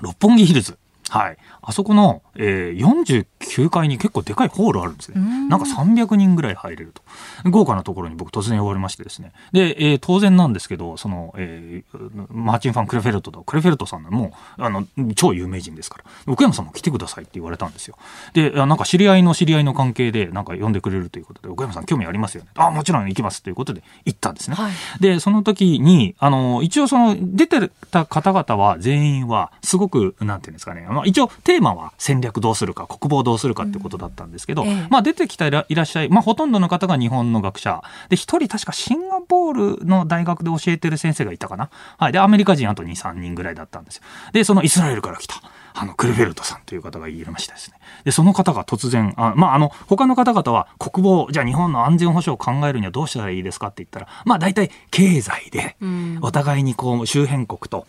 Speaker 3: 六本木ヒルズ。はい。あそこの、えー49階に結構でかいホールあるんですね。なんか300人ぐらい入れると。豪華なところに僕突然呼ばれましてですね。で、えー当然なんですけど、その、えーマーチン・ファン・クレフェルトと、クレフェルトさんのもう、あの、超有名人ですから、奥山さんも来てくださいって言われたんですよ。で、あなんか知り合いの知り合いの関係で、なんか呼んでくれるということで、奥山さん興味ありますよね。あ、もちろん行きますということで行ったんですね。
Speaker 1: はい
Speaker 3: で、その時に、あの、一応その、出てた方々は、全員は、すごく、なんていうんですかね、まあ、一応、テーマは戦略どうするか、国防どうするかってことだったんですけど、
Speaker 1: うんええ
Speaker 3: まあ、出てきたいらいらっしゃい、まあ、ほとんどの方が日本の学者。で、一人確かシンガポールの大学で教えてる先生がいたかな。はい。で、アメリカ人あと2、3人ぐらいだったんですよ。で、そのイスラエルから来た。あの、クルフェルトさんという方がいらましたですね。で、その方が突然、あまあ、あの、他の方々は国防、じゃあ日本の安全保障を考えるにはどうしたらいいですかって言ったら、まあ、大体経済で、お互いにこう、周辺国と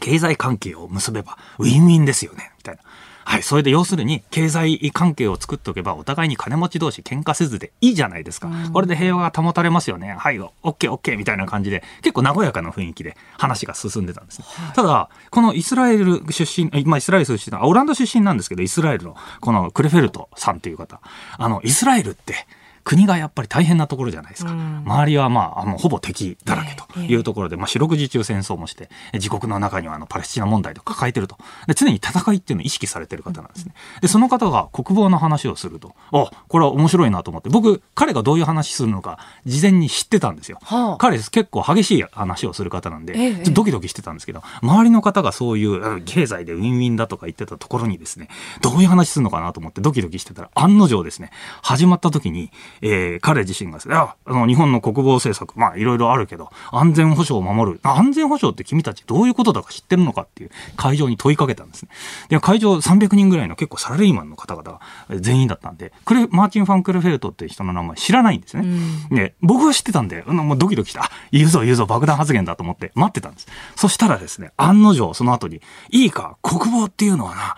Speaker 3: 経済関係を結べばウィンウィンですよね、みたいな。はい。それで要するに、経済関係を作っておけば、お互いに金持ち同士喧嘩せずでいいじゃないですか。これで平和が保たれますよね。はい、オッケーオッケーみたいな感じで、結構和やかな雰囲気で話が進んでたんですね。ただ、このイスラエル出身、あまあイスラエル出身、あオランダ出身なんですけど、イスラエルの、このクレフェルトさんという方。あの、イスラエルって、国がやっぱり大変なところじゃないですか。周りはまあ、あのほぼ敵だらけというところで、まあ、四六時中戦争もして、自国の中にはあのパレスチナ問題と抱えてると。で、常に戦いっていうのを意識されてる方なんですね。で、その方が国防の話をすると、あ、これは面白いなと思って、僕、彼がどういう話するのか、事前に知ってたんですよ。
Speaker 1: はあ
Speaker 3: 彼結構激しい話をする方なんで、
Speaker 1: ええ
Speaker 3: ちょっとドキドキしてたんですけど、周りの方がそういううん経済でウィンウィンだとか言ってたところにですね、どういう話するのかなと思ってドキドキしてたら、案の定ですね、始まった時に、えー彼自身がですね、ああの、日本の国防政策、まあいろいろあるけど、安全保障を守る。安全保障って君たちどういうことだか知ってるのかっていう会場に問いかけたんですね。で、会場300人ぐらいの結構サラリーマンの方々がえ全員だったんで、クレ、マーチン・ファン・クルフェルトっていう人の名前知らないんですね。で、僕は知ってたんで、うんもうドキドキして、あ、言うぞ言うぞ爆弾発言だと思って待ってたんです。そしたらですね、案の定その後に、いいか、国防っていうのはな、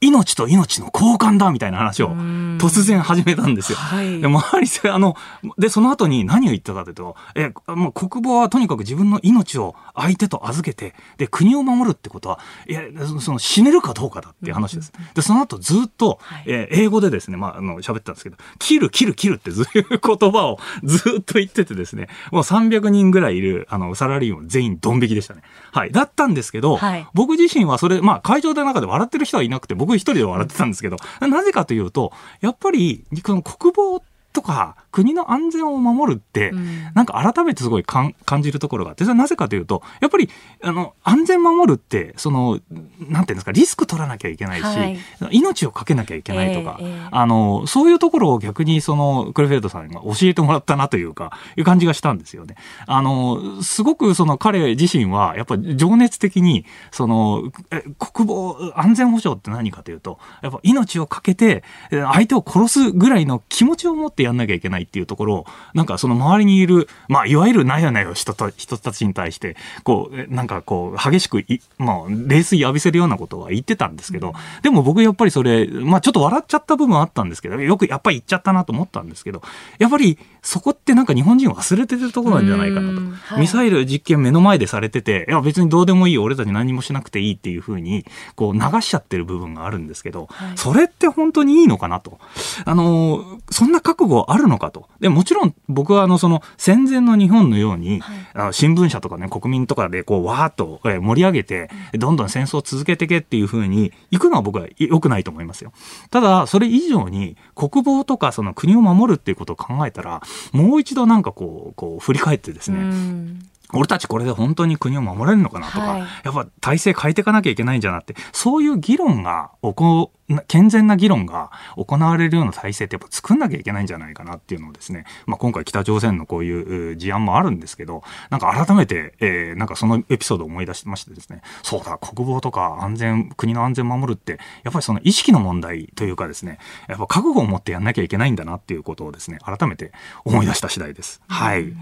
Speaker 3: 命と命の交換だみたいな話を突然始めたんですよ。
Speaker 1: はい
Speaker 3: で周りで、あの、で、その後に何を言ったかというと、え、もう国防はとにかく自分の命を相手と預けて、で、国を守るってことは、いや、その死ねるかどうかだっていう話です。で、その後ずっと、
Speaker 1: はい
Speaker 3: えー英語でですね、まあ、あの、喋ってたんですけど、キル、キル、キルってずいう言葉をずっと言っててですね、もう300人ぐらいいる、あの、サラリーマン全員ドン引きでしたね。はい。だったんですけど、
Speaker 1: はい
Speaker 3: 僕自身はそれ、まあ、会場の中で笑ってる人はいなくて、僕一人で笑ってたんですけど、なぜかというと、やっぱり、この国防とか国の安全を守るって、
Speaker 2: うん。
Speaker 3: なんか改めてすごい感じるところがあって、それはなぜかというと、やっぱり、あの、安全守るって、その、なんていうんですか、リスク取らなきゃいけないし、
Speaker 1: はい。
Speaker 3: 命をかけなきゃいけないとか、
Speaker 1: ええええ。
Speaker 3: あの、そういうところを逆にその、クレフェルトさんが教えてもらったなというか、いう感じがしたんですよね。あの、すごくその彼自身は、やっぱり情熱的に、その、え国防、安全保障って何かというと、やっぱ命をかけて、え相手を殺すぐらいの気持ちを持ってやんなきゃいけないっていうところを、なんかその周りにいる、まあ、いわゆるなやなや人た人たちに対して、こう、えなんかこう、激しくい、まあ、冷水浴びせるようなことは言ってたんですけど、でも僕やっぱりそれ、まあちょっと笑っちゃった部分あったんですけど、よくやっぱり言っちゃったなと思ったんですけど、やっぱりそこってなんか日本人忘れてるところなんじゃないかなと。ミサイル実験目の前でされてて、いや別にどうでもいい、俺たち何もしなくていいっていうふうに、こう流しちゃってる部分があるんですけど、
Speaker 1: はい
Speaker 3: それって本当にいいのかなと。あの、そんな覚悟あるのかと。で、もちろん僕はあの、その戦前の日本のように、
Speaker 1: はい
Speaker 3: あの新聞社とかね、国民とかでこう、わーっとえー盛り上げて、どんどん戦争を続けてけっていうふうに行くのは僕は良くないと思いますよ。ただ、それ以上に国防とかその国を守るっていうことを考えたら、もう一度なんかこう、こう振り返ってですね、
Speaker 1: うん
Speaker 3: 俺たちこれで本当に国を守れるのかなとか、
Speaker 1: はい
Speaker 3: やっぱ体制変えていかなきゃいけないんじゃなって、そういう議論がおこ、健全な議論が行われるような体制ってやっぱ作んなきゃいけないんじゃないかなっていうのをですね、まあ今回北朝鮮のこういうう事案もあるんですけど、なんか改めて、えーなんかそのエピソードを思い出しましてですね、そうだ、国防とか安全、国の安全守るって、やっぱりその意識の問題というかですね、やっぱ覚悟を持ってやんなきゃいけないんだなっていうことをですね、改めて思い出した次第です。はい。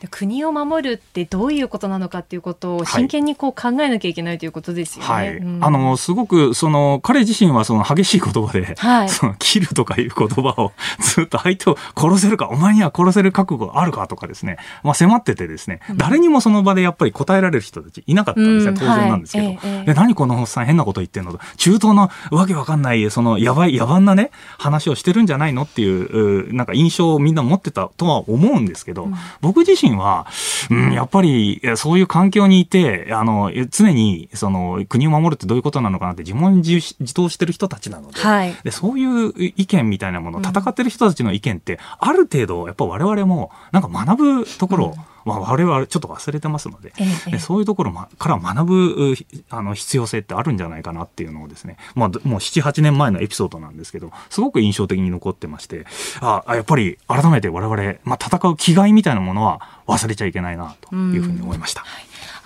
Speaker 1: で国を守るってどういうことなのかっていうことを真剣にこう考えなきゃいけないということですよね。
Speaker 3: はい。
Speaker 1: うん。
Speaker 3: あの、すごく、その、彼自身はその激しい言葉で、
Speaker 1: はい。
Speaker 3: その、切るとかいう言葉をずっと相手を殺せるか、お前には殺せる覚悟あるかとかですね、まあ迫っててですね、誰にもその場でやっぱり答えられる人たちいなかったんですね、
Speaker 1: うん。
Speaker 3: 当然なんですけど。
Speaker 1: はい。ええ
Speaker 3: 何このおっさん変なこと言ってんのと、中東のわけわかんない、その、やばい、野蛮なね、話をしてるんじゃないのっていう、うなんか印象をみんな持ってたとは思うんですけど、僕自身は、うん、やっぱり、いやそういう環境にいて、あの、常に、その、国を守るってどういうことなのかなって自問自自答してる人たちなので、
Speaker 1: はい。
Speaker 3: でそういう意見みたいなもの、戦ってる人たちの意見って、ある程度、やっぱ我々も、なんか学ぶところ、まあ我々ちょっと忘れてますので、
Speaker 1: ええ
Speaker 3: そういうところまから学ぶうあの必要性ってあるんじゃないかなっていうのをですね、まあ、どもう7、8年前のエピソードなんですけど、すごく印象的に残ってまして、ああやっぱり改めて我々、まあ、戦う気概みたいなものは忘れちゃいけないなというふうに思いました。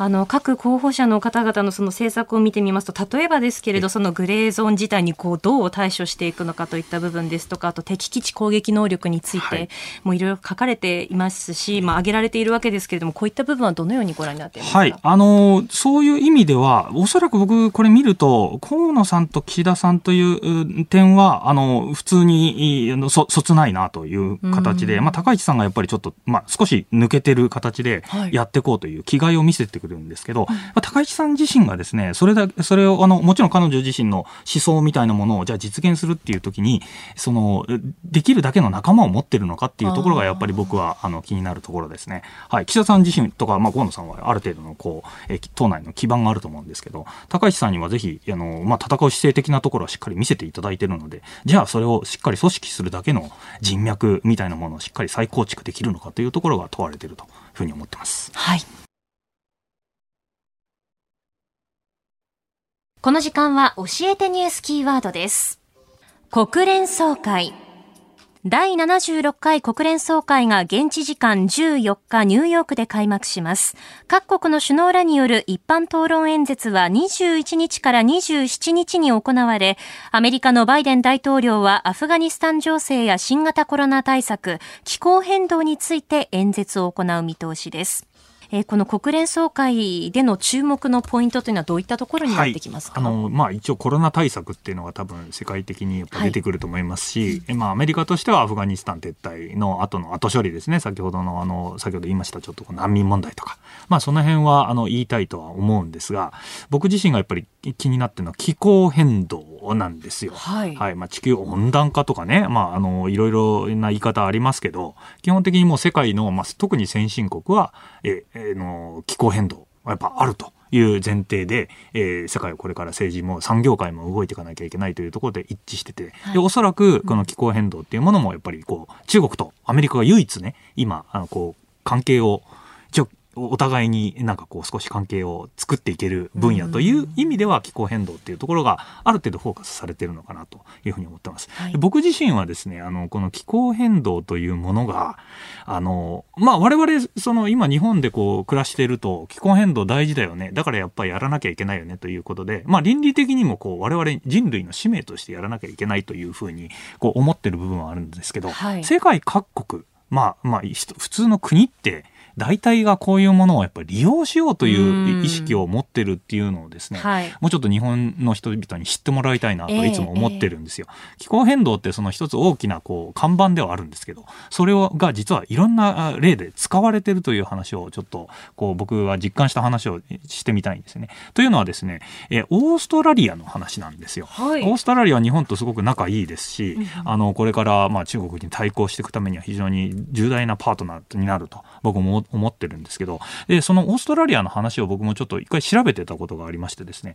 Speaker 1: あの各候補者の方々のその政策を見てみますと例えばですけれどそのグレーゾーン自体にこうどう対処していくのかといった部分ですとかあと敵基地攻撃能力について、
Speaker 3: はい。
Speaker 1: もういろいろ書かれていますし、まあ、挙げられているわけですけれどもこういった部分はどのようにご覧になっていますか、
Speaker 3: はい。あのーそういう意味では、おそらく僕、これ見ると、河野さんと岸田さんというう点は、あの、普通に、そ、そつないなという形で、
Speaker 1: うん。
Speaker 3: まあ、高市さんがやっぱりちょっと、まあ、少し抜けてる形で
Speaker 1: はい。
Speaker 3: やっていこうという気概を見せてくるんですけど、まあ、高市さん自身がですね、それだそれを、あの、もちろん彼女自身の思想みたいなものを、じゃあ実現するっていう時に、その、できるだけの仲間を持ってるのかっていうところが、やっぱり僕は、あの、気になるところですね。はい。岸田さん自身とか、まあ、河野さんはある程度の、こう、えー党内の基盤があると思うんですけど、高市さんにはぜひ、あの、まあ、戦う姿勢的なところはしっかり見せていただいているので、じゃあそれをしっかり組織するだけの人脈みたいなものをしっかり再構築できるのかというところが問われているというふうに思ってます。
Speaker 1: はい。この時間は教えてニュースキーワードです。国連総会。第76回国連総会が現地時間14日ニューヨークで開幕します。各国の首脳らによる一般討論演説は21日から27日に行われ、アメリカのバイデン大統領はアフガニスタン情勢や新型コロナ対策、気候変動について演説を行う見通しです。えーこの国連総会での注目のポイントというのはどういったところになってきますか、
Speaker 3: はい、あのまあ、一応コロナ対策っていうのが多分世界的に出てくると思いますし、えまあ、アメリカとしてはアフガニスタン撤退の後の後処理ですね先ほどのあの先ほど言いましたちょっと難民問題とか、まあ、その辺はあの言いたいとは思うんですが僕自身がやっぱり気になってるのは気候変動なんですよ。
Speaker 1: はい。
Speaker 3: はい。まあ、地球温暖化とかね、まあ、あのいろいろな言い方ありますけど基本的にもう世界の、まあ、特に先進国はええの気候変動やっぱあるという前提で、えー、世界をこれから政治も産業界も動いていかなきゃいけないというところで一致してて、はい、でおそらくこの気候変動っていうものもやっぱりこう中国とアメリカが唯一ね今あのこう関係をお互いになんかこう少し関係を作っていける分野という意味では気候変動っていうところがある程度フォーカスされてるのかなというふうに思ってます。はい、僕自身はですね、あの、この気候変動というものが、あの、まあ我々、その今日本でこう暮らしていると気候変動大事だよね。だからやっぱりやらなきゃいけないよねということで、まあ倫理的にもこう我々人類の使命としてやらなきゃいけないというふうにこう思ってる部分はあるんですけど、はい、世界各国、まあまあ普通の国って大体がこういうものをやっぱり利用しようという意識を持ってるっていうのをですね、はい、もうちょっと日本の人々に知ってもらいたいなといつも思ってるんですよ。えーえー、気候変動ってその一つ大きなこう看板ではあるんですけど、それをが実はいろんな例で使われてるという話をちょっとこう僕は実感した話をしてみたいんですね。というのはですね、えー、オーストラリアの話なんですよ。はい、オーストラリアは日本とすごく仲いいですし、うん、あのこれからまあ中国に対抗していくためには非常に重大なパートナーになると僕も思ってるんですけど、で、そのオーストラリアの話を僕もちょっと一回調べてたことがありましてですね、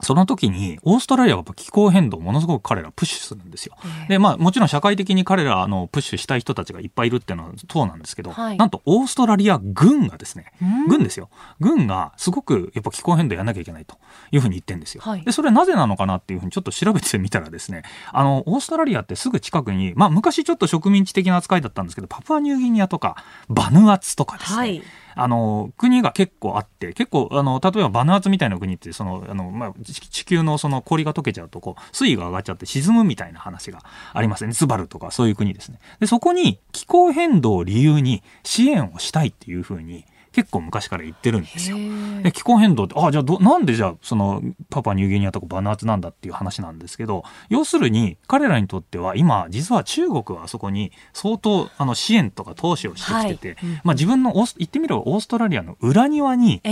Speaker 3: その時に、オーストラリアは気候変動をものすごく彼らプッシュするんですよ。で、まあもちろん社会的に彼らのプッシュしたい人たちがいっぱいいるっていうのはそうなんですけど、はい、なんとオーストラリア軍がですね、軍ですよ。軍がすごくやっぱ気候変動やんなきゃいけないというふうに言ってるんですよ。はい、で、それはなぜなのかなっていうふうにちょっと調べてみたらですね、あの、オーストラリアってすぐ近くに、まあ昔ちょっと植民地的な扱いだったんですけど、パプアニューギニアとかバヌアツとかですね、はいあの、国が結構あって、結構、あの、例えばバヌアツみたいな国って、その、あの、まあ、地球のその氷が溶けちゃうと、こう、水位が上がっちゃって沈むみたいな話がありますね。ツバルとかそういう国ですね。で、そこに気候変動を理由に支援をしたいっていうふうに、結構昔から言ってるんですよ。で気候変動ってあじゃあどなんでじゃあそのパパニューギニアとかバナーツなんだっていう話なんですけど要するに彼らにとっては今実は中国はあそこに相当あの支援とか投資をしてきてて、はい。まあ、自分の言ってみればオーストラリアの裏庭に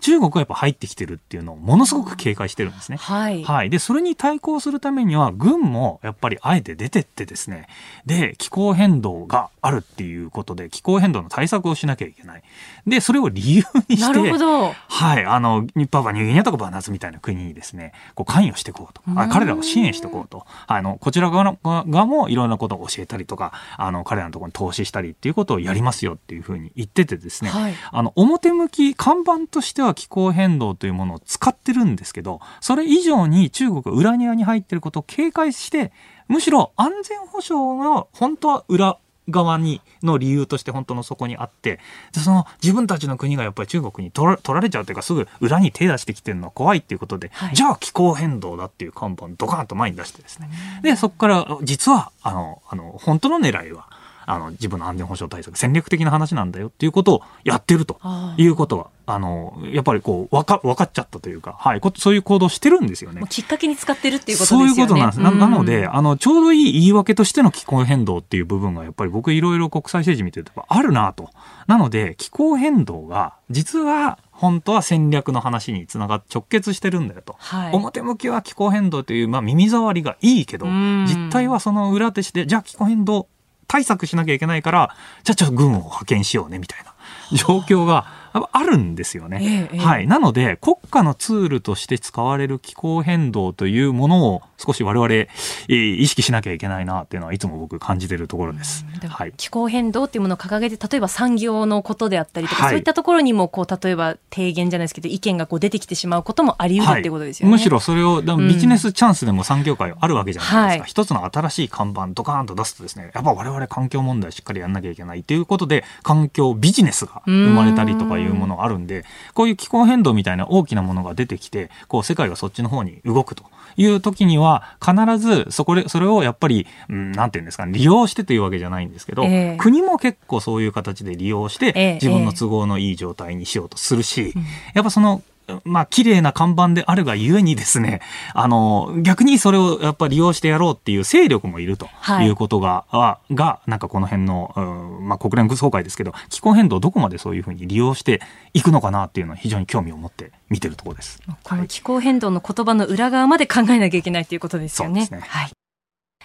Speaker 3: 中国がやっぱ入ってきてるっていうのをものすごく警戒してるんですね。はい、はい、でそれに対抗するためには軍もやっぱりあえて出てってですね。で気候変動があるっていうことで気候変動の対策をしなきゃいけない。で、それを理由にして、なるほど。はい、あの、日パパニューギニアとかバナーズみたいな国にですね、こう関与していこうと。あ彼らを支援していこうと。あの、こちら側の側もいろんなことを教えたりとか、あの、彼らのところに投資したりっていうことをやりますよっていうふうに言っててですね、はい、あの、表向き、看板としては気候変動というものを使ってるんですけど、それ以上に中国が裏庭に入ってることを警戒して、むしろ安全保障の本当は裏側にの理由として本当のそこにあってでその自分たちの国がやっぱり中国に取ら取られちゃうというかすぐ裏に手出してきてるのは怖いっていうことで、はい、じゃあ気候変動だっていう看板ドカンと前に出してですね。でそこから実はあのあの本当の狙いはあの自分の安全保障対策戦略的な話なんだよっていうことをやってるということはあのやっぱりこう分か分かっちゃったというか、はい、そういう行動してるんですよね。
Speaker 1: きっかけに使ってるっていうことですよね。
Speaker 3: そういうことなんです。ななのであのちょうどいい言い訳としての気候変動っていう部分がやっぱり僕いろいろ国際政治見てるとあるなと。なので気候変動が実は本当は戦略の話につながっ直結してるんだよと、はい、表向きは気候変動という、まあ、耳障りがいいけど実態はその裏手してじゃあ気候変動対策しなきゃいけないから、じゃあちょっと軍を派遣しようね、みたいな。状況があるんですよね。ええ、はい。なので、国家のツールとして使われる気候変動というものを少し我々、えー、意識しなきゃいけないなっていうのはいつも僕感じているところです。
Speaker 1: はい、気候変動っていうものを掲げて、例えば産業のことであったりとか、はい、そういったところにも、こう、例えば提言じゃないですけど、意見がこう出てきてしまうこともあり得るっていうことですよね。
Speaker 3: むしろそれを、ビジネスチャンスでも産業界あるわけじゃないですか。一つの新しい看板ドカーンと出すとですね、やっぱ我々環境問題しっかりやんなきゃいけないということで、環境ビジネスが生まれたりとかいうものがあるんで、こういう気候変動みたいな大きなものが出てきて、こう世界がそっちの方に動くと。いう時には、必ずそこで、それをやっぱり、うん、なんていうんですか、利用してというわけじゃないんですけど、えー、国も結構そういう形で利用して、自分の都合のいい状態にしようとするし、えー、やっぱそのまあ、綺麗な看板であるがゆえにですね、あの、逆にそれをやっぱり利用してやろうっていう勢力もいるということが、はい、が、なんかこの辺の、うん、まあ、国連総会ですけど、気候変動をどこまでそういうふうに利用していくのかなっていうのは非常に興味を持って見てるところです。
Speaker 1: この気候変動の言葉の裏側まで考えなきゃいけないということですよね。ね。はい。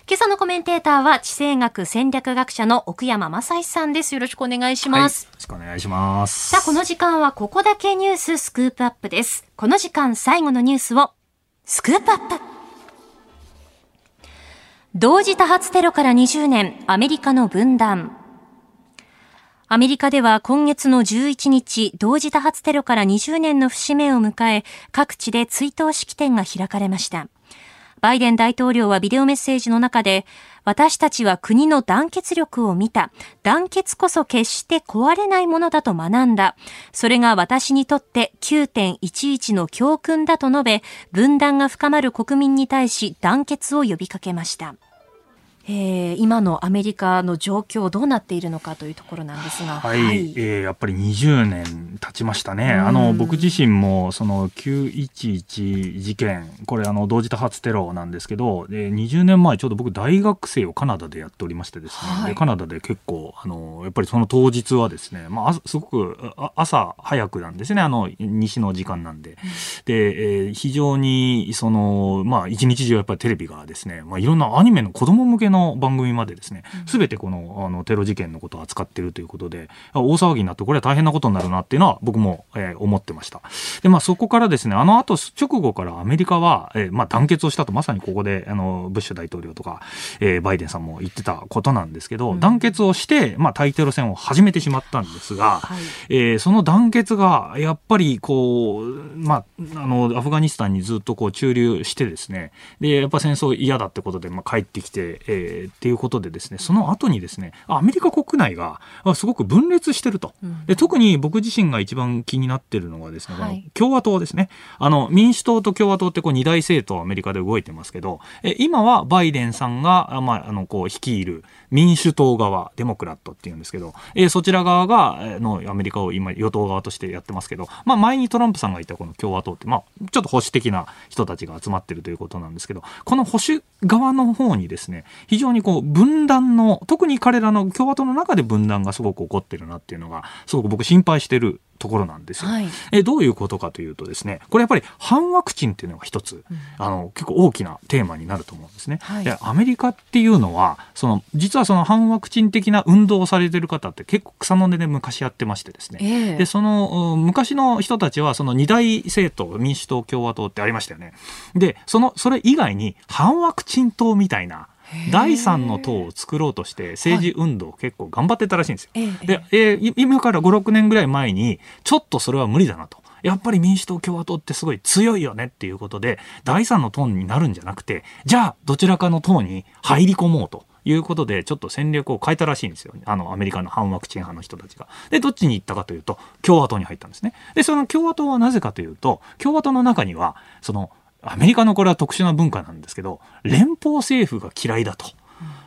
Speaker 1: 今朝のコメンテーターは地政学戦略学者の奥山正史さんです。よろしくお願いします。
Speaker 3: よろしくお願いします。
Speaker 1: さあ、この時間はここだけニューススクープアップです。この時間最後のニュースをスクープアップ。同時多発テロから20年、アメリカの分断。アメリカでは今月の11日、同時多発テロから20年の節目を迎え、各地で追悼式典が開かれました。バイデン大統領はビデオメッセージの中で、私たちは国の団結力を見た。団結こそ決して壊れないものだと学んだ。それが私にとって9.11の教訓だと述べ、分断が深まる国民に対し団結を呼びかけました。えー今のアメリカの状況どうなっているのかというところなんですが、
Speaker 3: はい、えーやっぱり20年経ちましたね。
Speaker 1: うん。
Speaker 3: あの僕自身もその911事件、これあの同時多発テロなんですけど、で20年前ちょうど僕大学生をカナダでやっておりましてですね、
Speaker 1: はい。
Speaker 3: でカナダで結構あのやっぱりその当日はですね、まああすごくあ朝早くなんですね、あの西の時間なんで、で、えー非常にそのまあ一日中やっぱりテレビがですね、まあいろんなアニメの子供向けの番組までですね、すべてこのあのテロ事件のことを扱っているということで、あ大騒ぎになってこれは大変なことになるなっていうのは僕も、えー思ってました。で、まあそこからですね、あの後直後からアメリカは、えーまあ団結をしたと、まさにここであのブッシュ大統領とか、えーバイデンさんも言ってたことなんですけど、
Speaker 1: うん。
Speaker 3: 団結をして、まあ対テロ戦を始めてしまったんですが、
Speaker 1: はい。
Speaker 3: えーその団結がやっぱりこう、まあ、あのアフガニスタンにずっとこう駐留してですねでやっぱ戦争嫌だってことで、まあ、帰ってきて、えーっていうことでですねその後にですねアメリカ国内があすごく分裂してると。
Speaker 1: うん。
Speaker 3: で特に僕自身が一番気になってるのがですね、
Speaker 1: はい。
Speaker 3: 共和党ですね。あの民主党と共和党ってこう二大政党アメリカで動いてますけどえ今はバイデンさんが、あまあ、あのこう率いる民主党側デモクラットっていうんですけど、えーそちら側がえーのアメリカを今与党側としてやってますけど、まあ、前にトランプさんがいたこの共和党って、まあ、ちょっと保守的な人たちが集まってるということなんですけどこの保守側の方にですね非常にこう分断の特に彼らの共和党の中で分断がすごく起こってるなっていうのがすごく僕心配してるところなんですよ。
Speaker 1: はい
Speaker 3: えどういうことかというとですねこれやっぱり反ワクチンっていうのが一つ、あの結構大きなテーマになると思うんですね。
Speaker 1: はい
Speaker 3: でアメリカっていうのはその実はその反ワクチン的な運動をされてる方って結構草の根で昔やってましてですね。
Speaker 1: ええ
Speaker 3: でそのうん昔の人たちはその二大政党民主党共和党ってありましたよね。でそのそれ以外に反ワクチン党みたいな第三の党を作ろうとして政治運動を結構頑張ってたらしいんですよ。
Speaker 1: ええ
Speaker 3: で、えーい今から5、6年ぐらい前に、ちょっとそれは無理だなと。やっぱり民主党、共和党ってすごい強いよねっていうことで、第三の党になるんじゃなくて、じゃあ、どちらかの党に入り込もうと。いうことで、ちょっと戦略を変えたらしいんですよ。あの、アメリカの反ワクチン派の人たちが。で、どっちに行ったかというと、共和党に入ったんですね。で、その共和党はなぜかというと、共和党の中には、その、アメリカのこれは特殊な文化なんですけど、連邦政府が嫌いだと。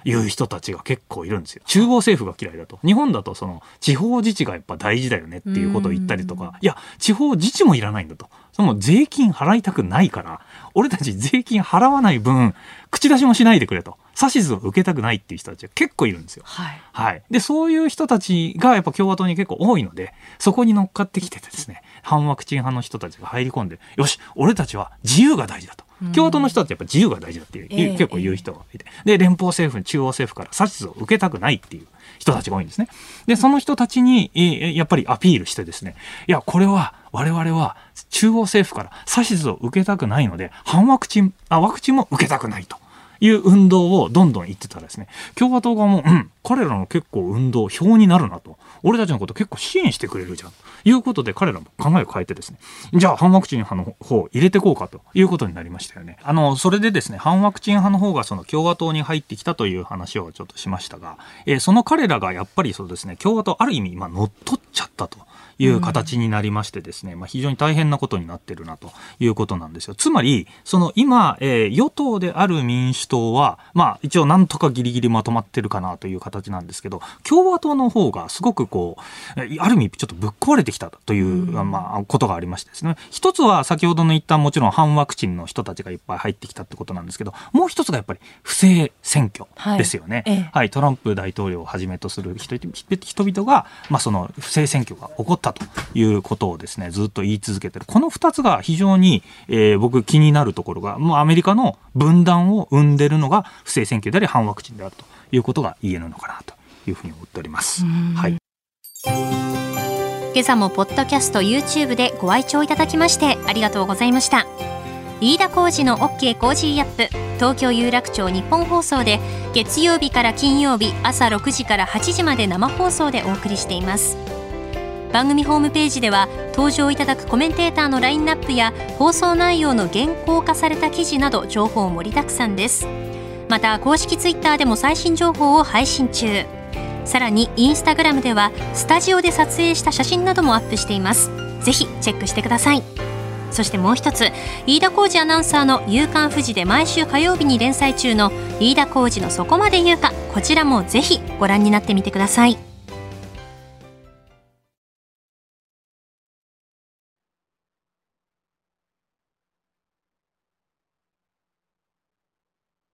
Speaker 3: いう人たちが結構いるんですよ。中央政府が嫌いだと。日本だとその地方自治がやっぱ大事だよねっていうことを言ったりとか、いや、地方自治もいらないんだと。その税金払いたくないから、俺たち税金払わない分、口出しもしないでくれと。指図を受けたくないっていう人たちが結構いるんですよ。
Speaker 1: はい
Speaker 3: はい。で、そういう人たちがやっぱ共和党に結構多いので、そこに乗っかってきててですね、反ワクチン派の人たちが入り込んで、よし、俺たちは自由が大事だと。共和党の人たちやっぱ自由が大事だっていう、
Speaker 1: ええ
Speaker 3: 結構言う人がいて。で、連邦政府、中央政府から指図を受けたくないっていう人たちが多いんですね。で、その人たちに、えーやっぱりアピールしてですね、いや、これは我々は中央政府から指図を受けたくないので、反ワクチン、あ、ワクチンも受けたくないと。いう運動をどんどん言ってたらですね、共和党側も、うん、彼らの結構運動、票になるなと。俺たちのこと結構支援してくれるじゃん。ということで彼らも考えを変えてですね、じゃあ反ワクチン派の方入れてこうかということになりましたよね。あの、それでですね、反ワクチン派の方がその共和党に入ってきたという話をちょっとしましたが、えーその彼らがやっぱりそうですね、共和党ある意味今乗っ取っちゃったと。いう形になりましてですね、まあ、非常に大変なことになってるなということなんですよ。つまり、その今、えー与党である民主党は、まあ一応なんとかギリギリまとまってるかなという形なんですけど、共和党の方がすごくこう、えーある意味ちょっとぶっ壊れてきたという、まあことがありましてですね。一つは先ほどの言ったもちろん反ワクチンの人たちがいっぱい入ってきたってことなんですけど、もう一つがやっぱり不正選挙ですよね。
Speaker 1: はいええ
Speaker 3: はい、トランプ大統領をはじめとする人人々が、まあ、その不正選挙が起こっったということをですね、ずっと言い続けてる。この2つが非常に、えー、僕気になるところが、もうアメリカの分断を生んでるのが不正選挙であり反ワクチンであるということが言えるのかなというふうに思っております。はい。
Speaker 1: 今朝もポッドキャスト YouTube でご愛聴いただきましてありがとうございました飯田浩二の OK コージーアップ東京有楽町ニッポン放送で月曜日から金曜日朝6時から8時まで生放送でお送りしています番組ホームページでは登場いただくコメンテーターのラインナップや放送内容の原稿化された記事など情報盛りだくさんです。また公式ツイッターでも最新情報を配信中。さらにインスタグラムではスタジオで撮影した写真などもアップしています。ぜひチェックしてください。そしてもう一つ飯田浩二アナウンサーの「夕刊富士」で毎週火曜日に連載中の飯田浩二の「そこまで言うか」こちらもぜひご覧になってみてください。